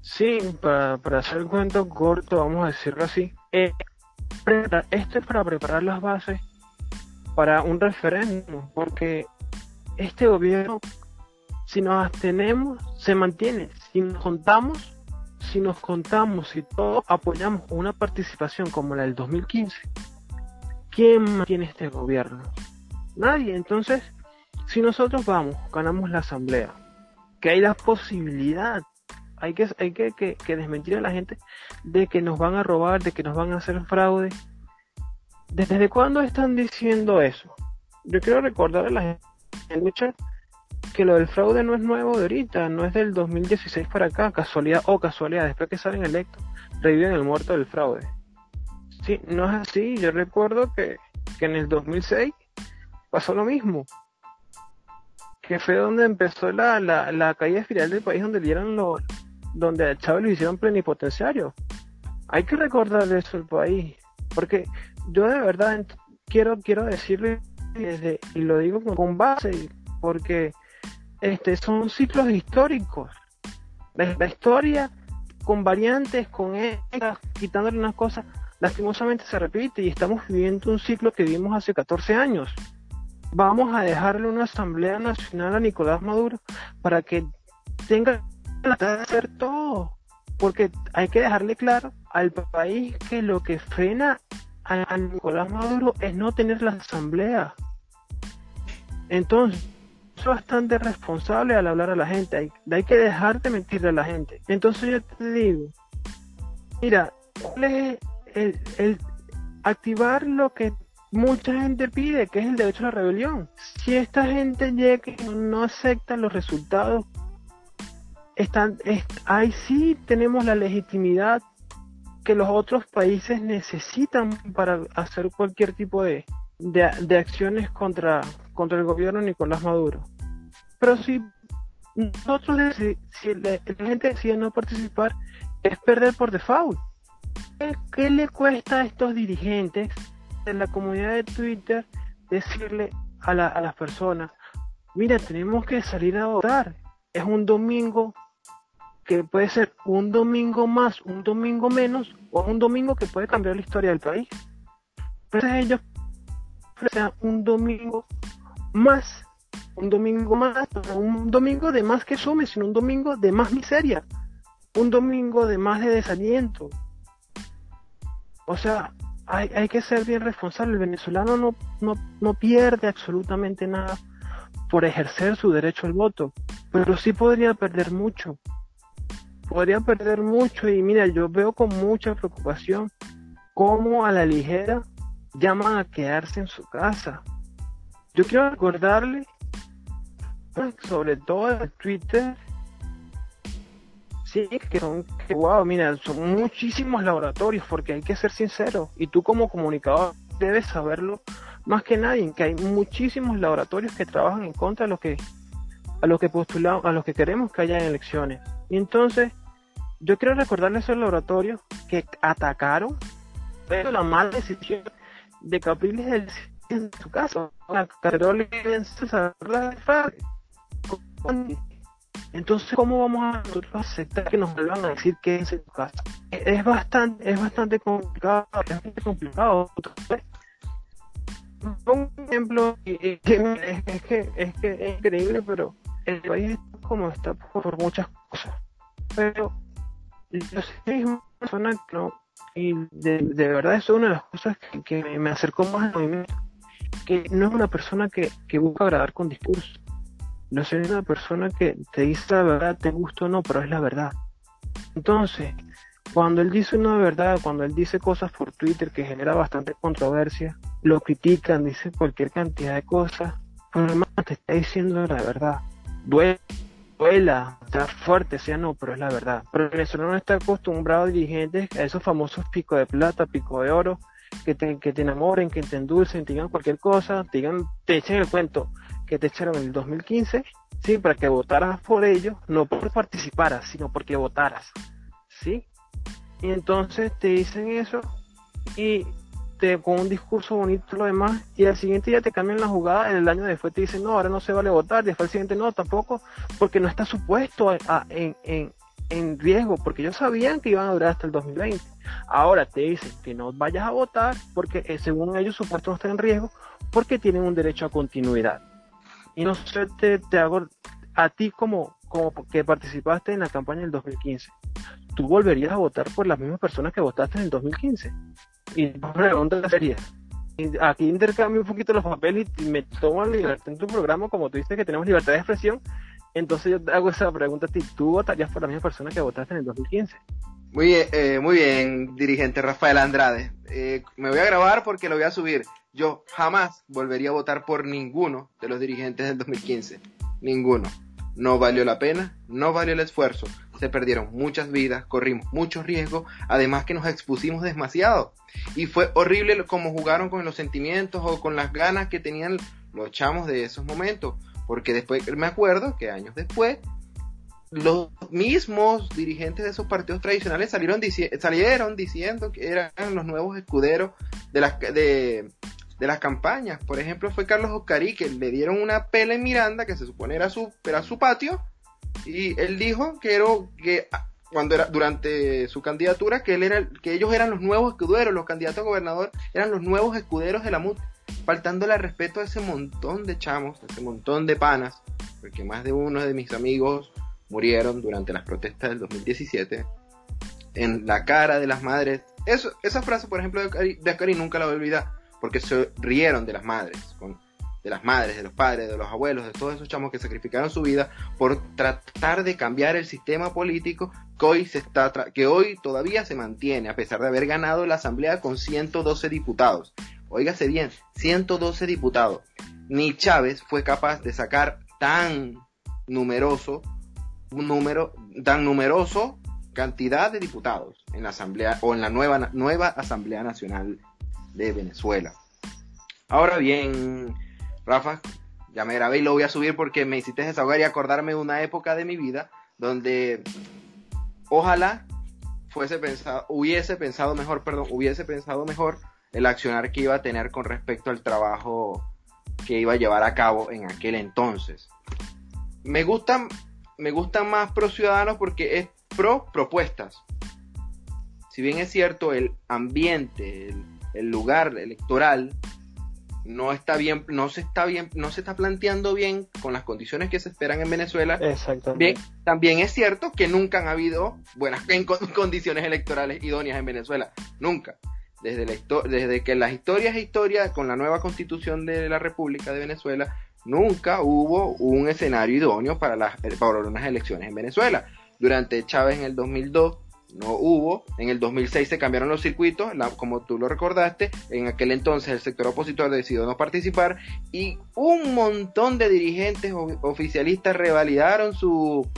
sí, para, para hacer el cuento corto, vamos a decirlo así, eh, esto es para preparar las bases para un referéndum, porque este gobierno si nos abstenemos, se mantiene. Si nos contamos, si nos contamos y todos apoyamos una participación como la del 2015, ¿quién mantiene este gobierno? Nadie. Entonces, si nosotros vamos, ganamos la asamblea, que hay la posibilidad, hay que, hay que, desmentir a la gente de que nos van a robar, de que nos van a hacer fraude. ¿Desde cuándo están diciendo eso? Yo quiero recordar a la gente que lo del fraude no es nuevo de ahorita, no es del 2016 para acá, casualidad o casualidad, después que salen electos, reviven el muerto del fraude. Sí, no es así, yo recuerdo que, que en el 2006 pasó lo mismo, que fue donde empezó la, la, la caída espiral del país, donde dieron los, donde a Chávez lo hicieron plenipotenciario. Hay que recordar eso el país, porque yo de verdad quiero, quiero decirle, desde, y lo digo con base, porque este, son ciclos históricos. La, historia con variantes, con estas, quitándole unas cosas, lastimosamente se repite y estamos viviendo un ciclo que vivimos hace 14 años. Vamos a dejarle una Asamblea Nacional a Nicolás Maduro para que tenga la de hacer todo. Porque hay que dejarle claro al país que lo que frena a Nicolás Maduro es no tener la Asamblea. Entonces, bastante responsable al hablar a la gente. Hay, que dejar de mentirle a la gente. Entonces yo te digo, mira, el, el activar lo que mucha gente pide, que es el derecho a la rebelión. Si esta gente llega y no acepta los resultados, están, ahí sí tenemos la legitimidad que los otros países necesitan para hacer cualquier tipo de, de, de acciones contra, contra el gobierno Nicolás Maduro. Pero si nosotros, si la, gente decide no participar, es perder por default. ¿Qué, le cuesta a estos dirigentes de la comunidad de Twitter decirle a, a las personas, mira, tenemos que salir a votar. Es un domingo que puede ser un domingo más, un domingo menos, o un domingo que puede cambiar la historia del país. Entonces ellos sea un domingo más, un domingo más, un domingo de más que sume, sino un domingo de más miseria, un domingo de más de desaliento. O sea, hay, hay que ser bien responsable. El venezolano no, no, no pierde absolutamente nada por ejercer su derecho al voto, pero sí podría perder mucho podría perder mucho y mira, yo veo con mucha preocupación cómo a la ligera llaman a quedarse en su casa. Yo quiero recordarle, sobre todo en Twitter, sí, que son, que, wow, mira, son muchísimos laboratorios, porque hay que ser sincero, y tú como comunicador debes saberlo más que nadie, que hay muchísimos laboratorios que trabajan en contra de lo que a lo que postulamos, a los que queremos que haya elecciones. Y entonces, yo quiero recordarles esos laboratorios que atacaron pero la mala decisión de Capriles en su caso. La entonces, ¿cómo vamos a aceptar que nos vuelvan a decir que es en su casa? Es bastante, es bastante complicado, es bastante complicado. un ejemplo es, que, es que es increíble, pero el país está como está por muchas cosas. Pero yo soy una persona que no, y de, verdad eso es una de las cosas que, me acercó más al movimiento, que no es una persona que, que busca agradar con discurso. No soy una persona que te dice la verdad, te gusta o no, pero es la verdad. Entonces, cuando él dice una verdad, cuando él dice cosas por Twitter que genera bastante controversia, lo critican, dice cualquier cantidad de cosas, pero además te está diciendo la verdad. Duele duela, está fuerte, sea no, pero es la verdad. Pero el venezolano está acostumbrado a dirigentes, a esos famosos pico de plata, pico de oro, que te, que enamoren, que te endulcen, te digan cualquier cosa, te te echen el cuento que te echaron en el 2015, sí, para que votaras por ellos, no por participaras, sino porque votaras, sí. Y entonces te dicen eso y con un discurso bonito lo demás, y al siguiente día te cambian la jugada, el año después te dicen, no, ahora no se vale votar, después al siguiente no, tampoco, porque no está supuesto en, en, en, riesgo, porque ellos sabían que iban a durar hasta el 2020. Ahora te dicen que no vayas a votar, porque eh, según ellos supuesto no está en riesgo, porque tienen un derecho a continuidad. Y no sé, te, te hago a ti como, como que participaste en la campaña del 2015. ¿Tú volverías a votar por las mismas personas que votaste en el 2015? Y pregunta seria. Aquí intercambio un poquito los papeles y me tomo la libertad en tu programa, como tú dices que tenemos libertad de expresión. Entonces yo te hago esa pregunta a ti. ¿Tú votarías por la misma persona que votaste en el 2015? Muy bien, eh, muy bien, dirigente Rafael Andrade. Eh, me voy a grabar porque lo voy a subir. Yo jamás volvería a votar por ninguno de los dirigentes del 2015. Ninguno. No valió la pena, no valió el esfuerzo. Perdieron muchas vidas, corrimos muchos riesgos, además que nos expusimos demasiado. Y fue horrible como jugaron con los sentimientos o con las ganas que tenían los chamos de esos momentos. Porque después me acuerdo que años después los mismos dirigentes de esos partidos tradicionales salieron, salieron diciendo que eran los nuevos escuderos de las, de, de las campañas. Por ejemplo, fue Carlos Oscarí que le dieron una pela en Miranda, que se supone era su, era su patio, y él dijo que era que cuando era durante su candidatura que él era que ellos eran los nuevos escuderos, los candidatos a gobernador eran los nuevos escuderos de la MUT, faltándole respeto a ese montón de chamos, a ese montón de panas, porque más de uno de mis amigos murieron durante las protestas del 2017 en la cara de las madres. Eso, esa frase, por ejemplo, de Acari nunca la voy a olvidar porque se rieron de las madres, de las madres, de los padres, de los abuelos, de todos esos chamos que sacrificaron su vida por tratar de cambiar el sistema político que hoy, se está que hoy todavía se mantiene, a pesar de haber ganado la Asamblea con 112 diputados. Óigase bien, 112 diputados. Ni Chávez fue capaz de sacar tan numeroso, número, tan numeroso cantidad de diputados en la Asamblea o en la nueva, nueva Asamblea Nacional de Venezuela. Ahora bien, Rafa, ya me grabé y lo voy a subir porque me hiciste desahogar y acordarme de una época de mi vida donde ojalá fuese pensado, hubiese pensado mejor, perdón, hubiese pensado mejor el accionar que iba a tener con respecto al trabajo que iba a llevar a cabo en aquel entonces. Me gustan, me gustan más pro ciudadanos porque es pro propuestas. Si bien es cierto, el ambiente, el, lugar electoral no está bien, no se está bien, no se está planteando bien con las condiciones que se esperan en Venezuela. Exactamente. también es cierto que nunca han habido buenas *laughs* condiciones electorales idóneas en Venezuela. Nunca desde, desde que las historias e historias con la nueva constitución de la República de Venezuela, nunca hubo un escenario idóneo para, las, para unas elecciones en Venezuela. Durante Chávez en el 2002 no hubo, en el 2006 se cambiaron los circuitos, como tú lo recordaste, en aquel entonces el sector opositor decidió no participar y un montón de dirigentes oficialistas revalidaron su,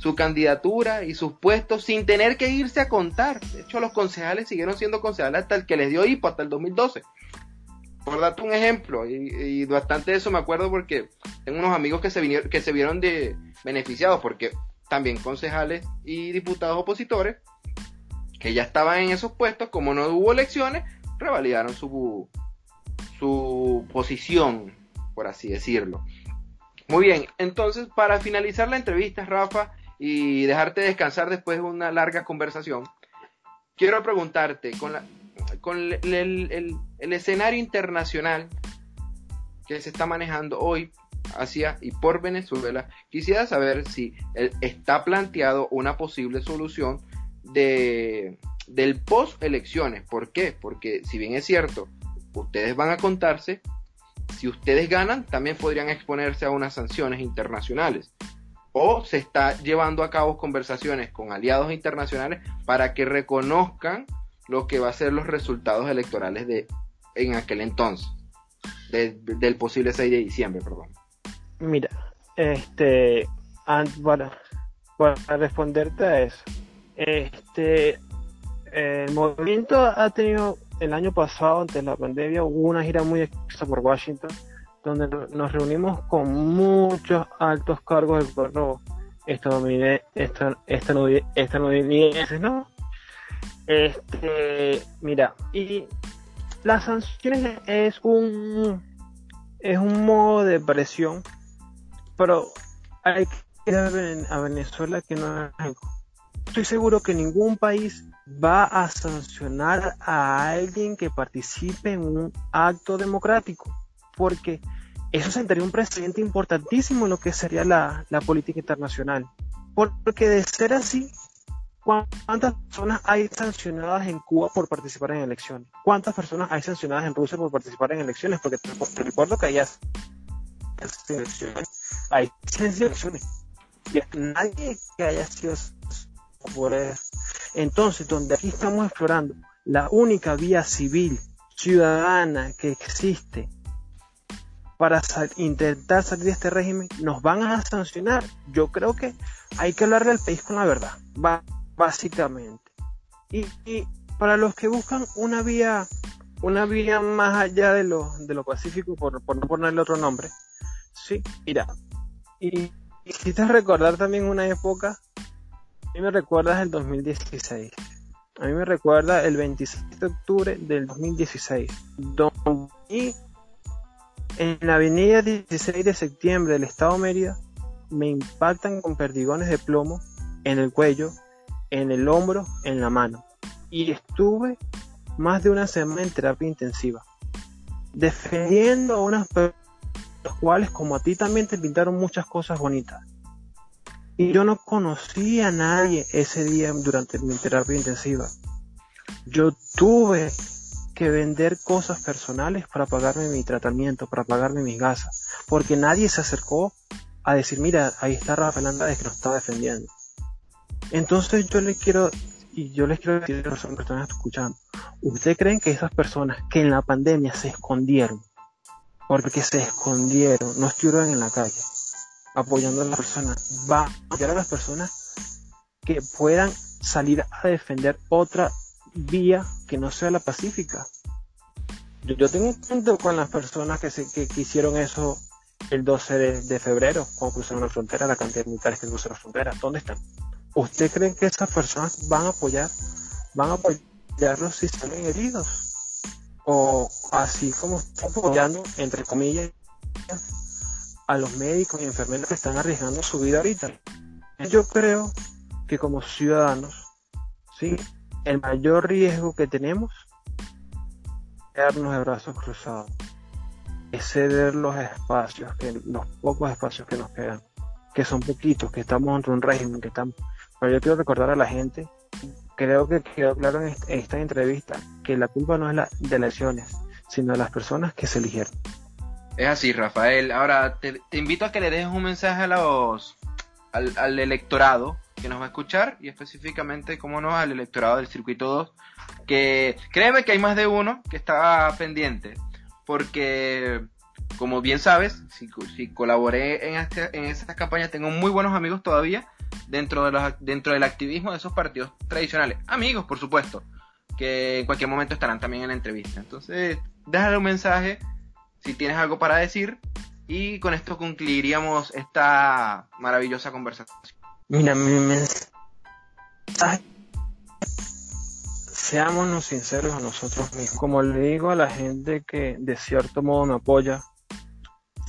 su candidatura y sus puestos sin tener que irse a contar. De hecho, los concejales siguieron siendo concejales hasta el que les dio hipo, hasta el 2012. Por darte un ejemplo, y, bastante de eso me acuerdo porque tengo unos amigos que se, vinieron, que se vieron de beneficiados, porque también concejales y diputados opositores, que ya estaban en esos puestos, como no hubo elecciones, revalidaron su, su posición, por así decirlo. Muy bien, entonces para finalizar la entrevista, Rafa, y dejarte descansar después de una larga conversación, quiero preguntarte, con, la, con el, escenario internacional que se está manejando hoy hacia y por Venezuela, quisiera saber si está planteado una posible solución de, del post elecciones. ¿Por qué? Porque si bien es cierto, ustedes van a contarse, si ustedes ganan, también podrían exponerse a unas sanciones internacionales o se está llevando a cabo conversaciones con aliados internacionales para que reconozcan lo que va a ser los resultados electorales de en aquel entonces del posible 6 de diciembre, perdón. Mira, este para, para responderte a eso, este el movimiento ha tenido el año pasado, antes de la pandemia, una gira muy exitosa por Washington donde nos reunimos con muchos altos cargos del gobierno estadounidenses, ¿no? Este, mira, y las sanciones es un es un modo de presión, pero hay que ver a Venezuela que no es. Estoy seguro que ningún país va a sancionar a alguien que participe en un acto democrático porque eso sentaría un precedente importantísimo en lo que sería la, política internacional. Porque de ser así, ¿cuántas personas hay sancionadas en Cuba por participar en elecciones? ¿Cuántas personas hay sancionadas en Rusia por participar en elecciones? Porque te, recuerdo que hay elecciones, hay elecciones. Y nadie que haya sido por eso. Entonces, donde aquí estamos explorando la única vía civil, ciudadana que existe para intentar salir de este régimen, nos van a sancionar. Yo creo que hay que hablarle al país con la verdad, básicamente. Y, para los que buscan una vía, una vía más allá de lo, de lo pacífico, por, no ponerle otro nombre, sí, mira, y, y te recordar también una época, mí me recuerdas el 2016. A mí me recuerda el 26 de octubre del 2016, y en la avenida 16 de septiembre del estado Mérida me impactan con perdigones de plomo en el cuello, en el hombro, en la mano. Y estuve más de una semana en terapia intensiva, defendiendo a unas personas los cuales como a ti también te pintaron muchas cosas bonitas. Y yo no conocí a nadie ese día durante mi terapia intensiva. Yo tuve que vender cosas personales para pagarme mi tratamiento, para pagarme mis gasas, porque nadie se acercó a decir, mira, ahí está Rafael Andrade que nos está defendiendo. Entonces yo les quiero, y yo les quiero decir a las personas que escuchando, ¿ustedes creen que esas personas que en la pandemia se escondieron, porque se escondieron, no estuvieron en la calle, apoyando a las personas, va a apoyar a las personas que puedan salir a defender otra vía que no sea la pacífica. Yo, tengo un punto con las personas que, se, que, hicieron eso el 12 de, febrero, cuando cruzaron la frontera, la cantidad de militares que cruzaron la frontera. ¿Dónde están? ¿Usted cree que esas personas van a apoyar, van a apoyarlos si salen heridos? o así como estamos apoyando, entre comillas, a los médicos y enfermeros que están arriesgando su vida ahorita. Yo creo que como ciudadanos, ¿sí? el mayor riesgo que tenemos es quedarnos de brazos cruzados, es ceder los espacios, que, los pocos espacios que nos quedan, que son poquitos, que estamos ante un régimen, que estamos... Pero yo quiero recordar a la gente, creo que quedó claro en esta entrevista, que la culpa no es la de las elecciones, sino de las personas que se eligieron. Es así, Rafael. Ahora te, invito a que le dejes un mensaje a los, al, electorado que nos va a escuchar y específicamente, como no, al electorado del circuito 2, que créeme que hay más de uno que está pendiente, porque como bien sabes, si, si colaboré en, este, en esas campañas, tengo muy buenos amigos todavía dentro, de los, dentro del activismo de esos partidos tradicionales. Amigos, por supuesto, que en cualquier momento estarán también en la entrevista. Entonces, déjale un mensaje si tienes algo para decir y con esto concluiríamos esta maravillosa conversación. Mira, mi mensaje. Seámonos sinceros a nosotros mismos. Como le digo a la gente que de cierto modo me apoya,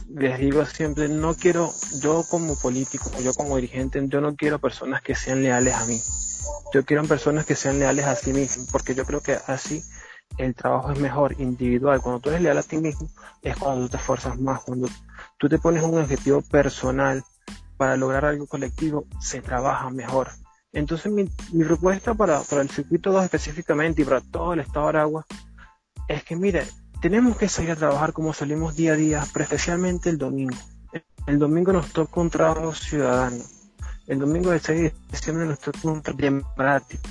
les digo siempre, no quiero, yo como político, yo como dirigente, yo no quiero personas que sean leales a mí. Yo quiero personas que sean leales a sí mismos, porque yo creo que así el trabajo es mejor, individual. Cuando tú eres leal a ti mismo, es cuando tú te esfuerzas más. Cuando tú te pones un objetivo personal para lograr algo colectivo, se trabaja mejor. Entonces mi, propuesta para, para, el circuito 2 específicamente y para todo el estado de Aragua es que, mire, tenemos que salir a trabajar como salimos día a día, pero especialmente el domingo. El domingo nos toca un trabajo ciudadano. El domingo del 6 de diciembre nos toca un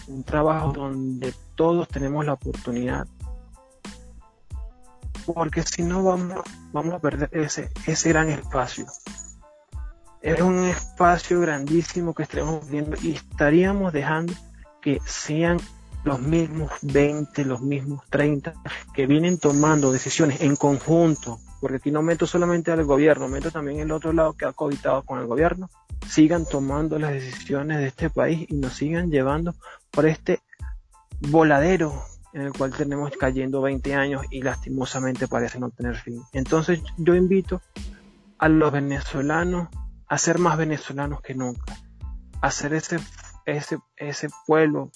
un trabajo donde todos tenemos la oportunidad. Porque si no vamos, vamos a perder ese, ese gran espacio. Es un espacio grandísimo que estaremos viendo y estaríamos dejando que sean los mismos 20, los mismos 30 que vienen tomando decisiones en conjunto, porque aquí no meto solamente al gobierno, meto también el otro lado que ha cohabitado con el gobierno, sigan tomando las decisiones de este país y nos sigan llevando por este voladero en el cual tenemos cayendo 20 años y lastimosamente parece no tener fin. Entonces yo invito a los venezolanos a ser más venezolanos que nunca, a ser ese, ese, ese pueblo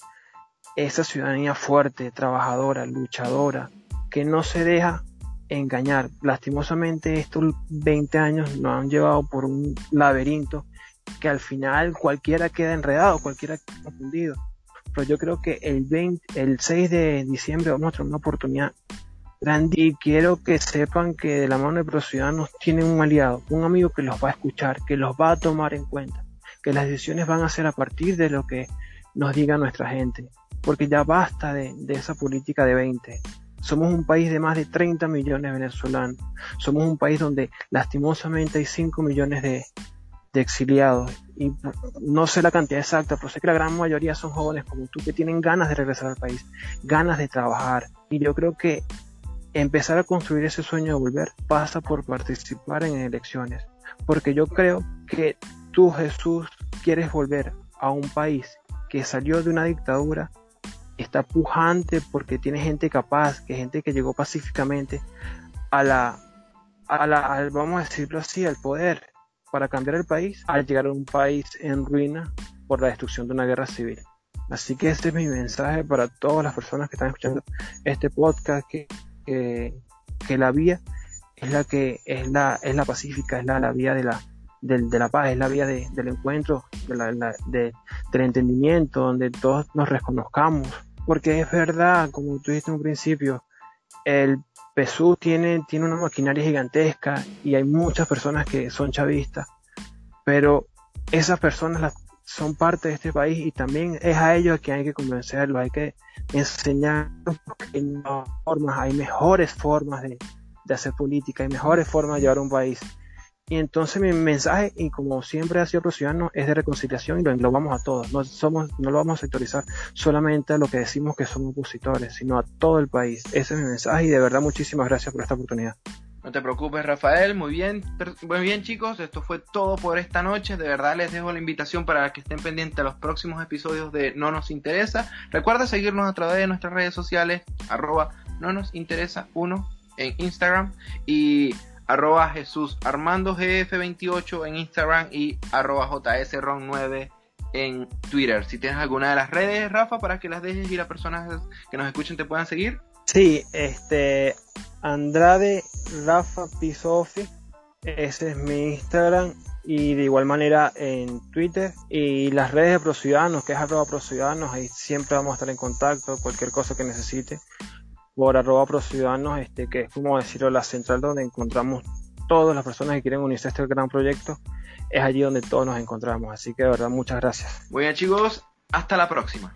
esa ciudadanía fuerte, trabajadora, luchadora, que no se deja engañar. Lastimosamente estos 20 años nos han llevado por un laberinto que al final cualquiera queda enredado, cualquiera confundido. Pero yo creo que el, 20, el 6 de diciembre vamos a tener una oportunidad grande y quiero que sepan que de la mano de los ciudadanos tienen un aliado, un amigo que los va a escuchar, que los va a tomar en cuenta, que las decisiones van a ser a partir de lo que nos diga nuestra gente porque ya basta de, esa política de 20. Somos un país de más de 30 millones de venezolanos. Somos un país donde lastimosamente hay 5 millones de, exiliados. Y no sé la cantidad exacta, pero sé que la gran mayoría son jóvenes como tú que tienen ganas de regresar al país, ganas de trabajar. Y yo creo que empezar a construir ese sueño de volver pasa por participar en elecciones. Porque yo creo que tú, Jesús, quieres volver a un país que salió de una dictadura está pujante porque tiene gente capaz, que gente que llegó pacíficamente a la, a la vamos a decirlo así, al poder para cambiar el país, al llegar a un país en ruina por la destrucción de una guerra civil. Así que este es mi mensaje para todas las personas que están escuchando este podcast, que, que, la vía es la que es la, es la pacífica, es la, la vía de la, de, la paz, es la vía del encuentro, de la, de, del entendimiento, donde todos nos reconozcamos. Porque es verdad, como tú en un principio, el PSU tiene, tiene una maquinaria gigantesca y hay muchas personas que son chavistas, pero esas personas son parte de este país y también es a ellos a quien hay que convencerlos, hay que enseñarlos que hay formas, hay mejores formas de, hacer política, hay mejores formas de llevar un país. Y entonces mi mensaje, y como siempre ha sido Rociano, es de reconciliación y lo englobamos a todos. No, somos, no lo vamos a sectorizar solamente a lo que decimos que somos opositores, sino a todo el país. Ese es mi mensaje y de verdad muchísimas gracias por esta oportunidad. No te preocupes, Rafael. Muy bien, muy bien, chicos. Esto fue todo por esta noche. De verdad les dejo la invitación para que estén pendientes a los próximos episodios de No Nos Interesa. Recuerda seguirnos a través de nuestras redes sociales, arroba no nos interesa uno en Instagram y arroba Jesús Armando GF28 en Instagram y arroba JSRON9 en Twitter. Si tienes alguna de las redes, Rafa, para que las dejes y las personas que nos escuchen te puedan seguir. Sí, este Andrade Rafa Pisofi, ese es mi Instagram y de igual manera en Twitter y las redes de ProCiudadanos, que es arroba ProCiudadanos, ahí siempre vamos a estar en contacto, cualquier cosa que necesite por arroba ProCiudadanos, este, que es como decirlo la central donde encontramos todas las personas que quieren unirse a este gran proyecto, es allí donde todos nos encontramos, así que de verdad muchas gracias. Bueno chicos, hasta la próxima.